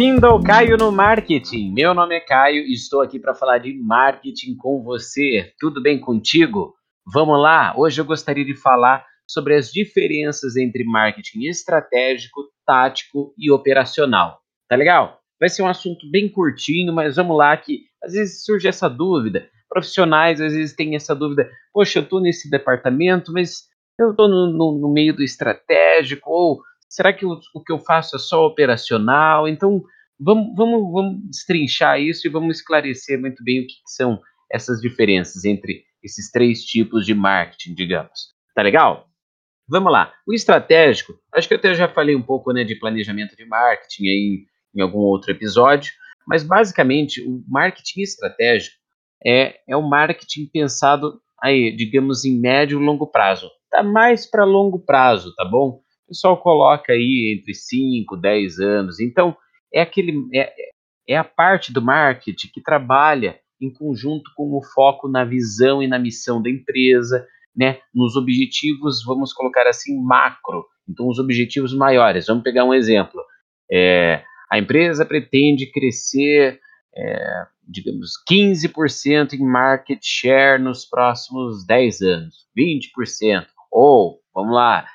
Bem-vindo ao Caio no Marketing. Meu nome é Caio e estou aqui para falar de marketing com você. Tudo bem contigo? Vamos lá? Hoje eu gostaria de falar sobre as diferenças entre marketing estratégico, tático e operacional. Tá legal? Vai ser um assunto bem curtinho, mas vamos lá que às vezes surge essa dúvida. Profissionais às vezes têm essa dúvida. Poxa, eu estou nesse departamento, mas eu estou no, no, no meio do estratégico ou Será que o, o que eu faço é só operacional? Então, vamos, vamos, vamos destrinchar isso e vamos esclarecer muito bem o que, que são essas diferenças entre esses três tipos de marketing, digamos. Tá legal? Vamos lá. O estratégico, acho que eu até já falei um pouco né, de planejamento de marketing aí em algum outro episódio, mas basicamente o marketing estratégico é, é um marketing pensado aí, digamos, em médio e longo prazo. Tá mais para longo prazo, tá bom? Pessoal coloca aí entre 5, 10 anos. Então, é, aquele, é, é a parte do marketing que trabalha em conjunto com o foco na visão e na missão da empresa, né, nos objetivos, vamos colocar assim, macro. Então, os objetivos maiores. Vamos pegar um exemplo. É, a empresa pretende crescer, é, digamos, 15% em market share nos próximos 10 anos, 20%. Ou, vamos lá,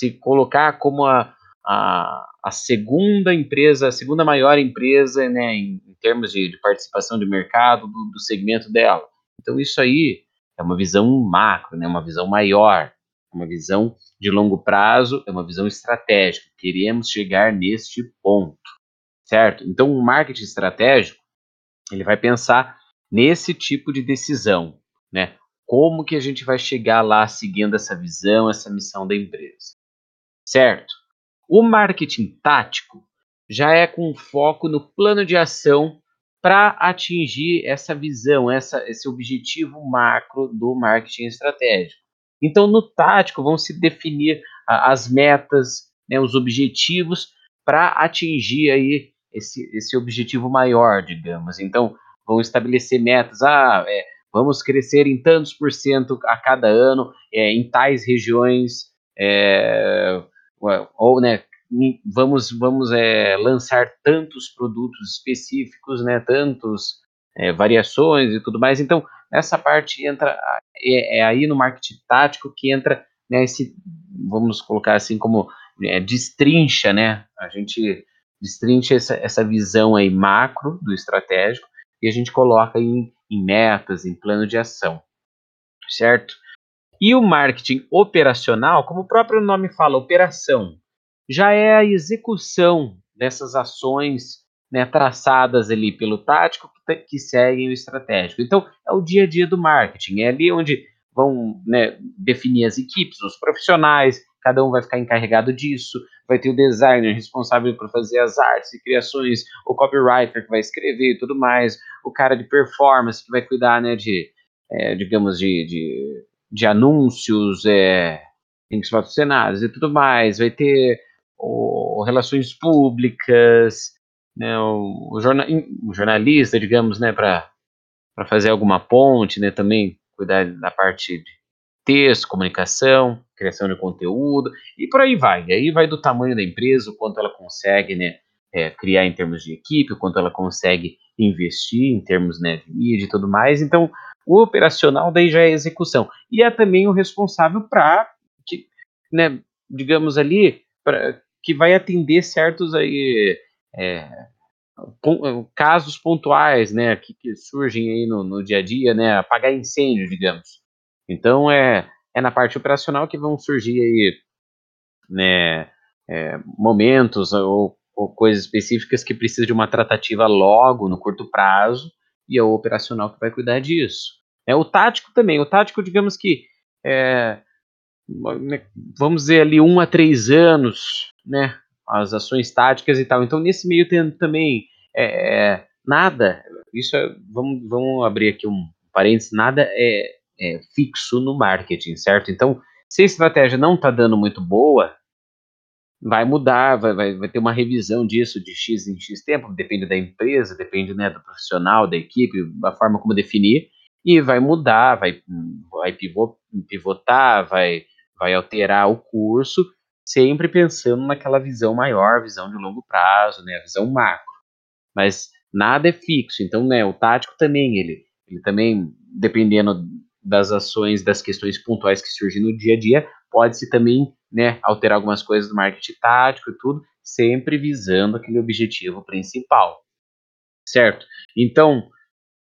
se colocar como a, a, a segunda empresa, a segunda maior empresa né, em, em termos de, de, participação de mercado do, do, segmento dela. Então, isso aí é uma visão macro, né, uma visão maior, uma visão de longo prazo, é uma visão estratégica. Queremos chegar neste ponto, certo? Então, o marketing estratégico ele vai pensar nesse tipo de decisão, né? Como que a gente vai chegar lá seguindo essa visão, essa missão da empresa? Certo? O marketing tático já é com foco no plano de ação para atingir essa visão, essa, esse objetivo macro do marketing estratégico. Então, no tático, vão se definir as metas, né, os objetivos para atingir aí esse, esse objetivo maior, digamos. Então, vão estabelecer metas. Ah, é, vamos crescer em tantos por cento a cada ano é, em tais regiões. É, ou né, vamos vamos é, lançar tantos produtos específicos, né, tantos é, variações e tudo mais. Então essa parte entra é, é, aí no marketing tático que entra né, esse vamos colocar assim como é, destrincha, né? A gente destrincha essa, essa visão aí macro do estratégico e a gente coloca em, em metas, em plano de ação, certo? E o marketing operacional, como o próprio nome fala, operação, já é a execução dessas ações né, traçadas ali pelo tático que, que, seguem o estratégico. Então, é o dia a dia do marketing, é ali onde vão né, definir as equipes, os profissionais, cada um vai ficar encarregado disso, vai ter o designer responsável por fazer as artes e criações, o copywriter que vai escrever e tudo mais, o cara de performance que vai cuidar, né, de, é, digamos, de, de de anúncios, é, links patrocinados e tudo mais, vai ter o, relações públicas, né, o, o, o jornalista, digamos, né, para fazer alguma ponte, né, também cuidar da parte de texto, comunicação, criação de conteúdo e por aí vai. E aí vai do tamanho da empresa, o quanto ela consegue, né, é, criar em termos de equipe, o quanto ela consegue investir em termos né, de mídia e tudo mais. Então, o operacional daí já é execução. E é também o responsável para, né, digamos ali, pra, que vai atender certos aí, é, casos pontuais, né, que, que, surgem aí no, no dia a dia, né, apagar incêndio, digamos. Então é, é na parte operacional que vão surgir aí, né, é, momentos ou, ou, coisas específicas que precisam de uma tratativa logo, no curto prazo, e é o operacional que vai cuidar disso. É, o tático também. O tático, digamos que é, né, vamos dizer ali um a três anos, né? As ações táticas e tal. Então, nesse meio tempo também é, nada. Isso é, vamos, vamos abrir aqui um parênteses, nada é, é fixo no marketing, certo? Então, se a estratégia não está dando muito boa, vai mudar, vai, vai, vai, ter uma revisão disso de X em X tempo, depende da empresa, depende né, do profissional, da equipe, da forma como definir, e vai mudar, vai, vai pivotar, vai, vai alterar o curso, sempre pensando naquela visão maior, visão de longo prazo, né, a visão macro. mas nada é fixo. Então, né, o tático também, ele, ele também, dependendo das ações, das questões pontuais que surgem no dia a dia, pode-se também né, alterar algumas coisas do marketing tático e tudo, sempre visando aquele objetivo principal. Certo? Então,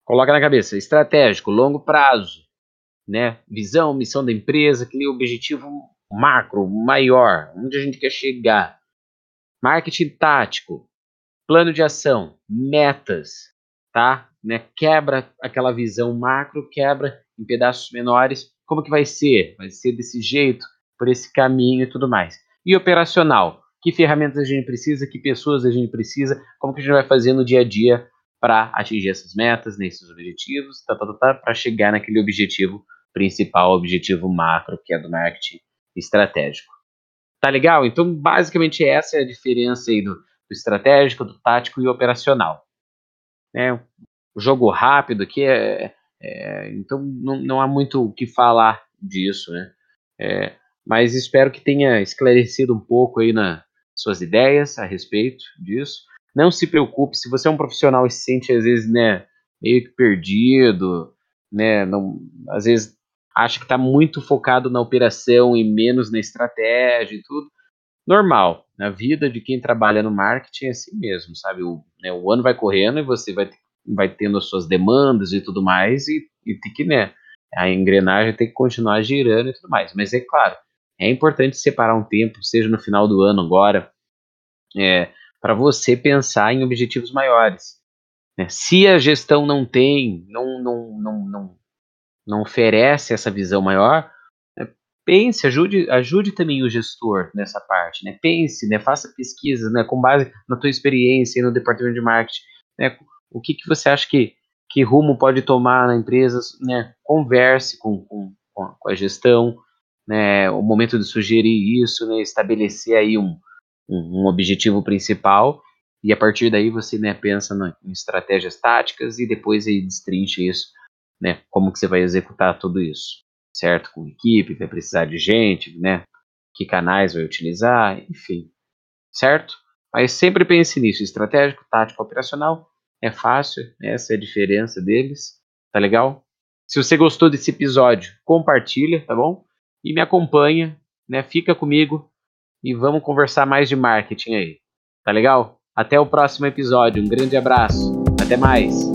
coloca na cabeça, estratégico, longo prazo, né? Visão, missão da empresa, aquele objetivo macro, maior, onde a gente quer chegar. Marketing tático, plano de ação, metas, tá? Né? Quebra aquela visão macro, quebra em pedaços menores. Como que vai ser? Vai ser desse jeito, por esse caminho e tudo mais. E operacional, que ferramentas a gente precisa, que pessoas a gente precisa, como que a gente vai fazer no dia a dia para atingir essas metas, nesses objetivos, tá, tá, tá, tá para chegar naquele objetivo principal, objetivo macro, que é do marketing estratégico. Tá legal? Então, basicamente, essa é a diferença aí do, do estratégico, do tático e operacional. É, o jogo rápido aqui é, é então não, não, há muito o que falar disso, né? É, mas espero que tenha esclarecido um pouco aí nas suas ideias a respeito disso. Não se preocupe, se você é um profissional e se sente às vezes, né, meio que perdido, né, não, às vezes acha que está muito focado na operação e menos na estratégia e tudo. Normal, na vida de quem trabalha no marketing é assim mesmo, sabe? O, né, o ano vai correndo e você vai, vai tendo as suas demandas e tudo mais, e, e tem que, né? A engrenagem tem que continuar girando e tudo mais. Mas é claro, é importante separar um tempo, seja no final do ano agora, é, para você pensar em objetivos maiores. Né? Se a gestão não tem, não, não, não, não não oferece essa visão maior, né, pense, ajude, ajude também o gestor nessa parte, né? Pense, né? Faça pesquisas, né? Com base na tua experiência no departamento de marketing, né? O que, que você acha que, que rumo pode tomar na empresa, né? Converse com, com, com a gestão, né? O momento de sugerir isso, né? Estabelecer aí um, um, objetivo principal e a partir daí você né, pensa no, em estratégias táticas e depois aí destrincha isso né? Como que você vai executar tudo isso, certo? Com equipe, vai precisar de gente, né? Que canais vai utilizar, enfim, certo? Mas sempre pense nisso, estratégico, tático, operacional, é fácil, essa é a diferença deles, tá legal? Se você gostou desse episódio, compartilha, tá bom? E me acompanha, né? Fica comigo e vamos conversar mais de marketing aí, tá legal? Até o próximo episódio, um grande abraço, até mais!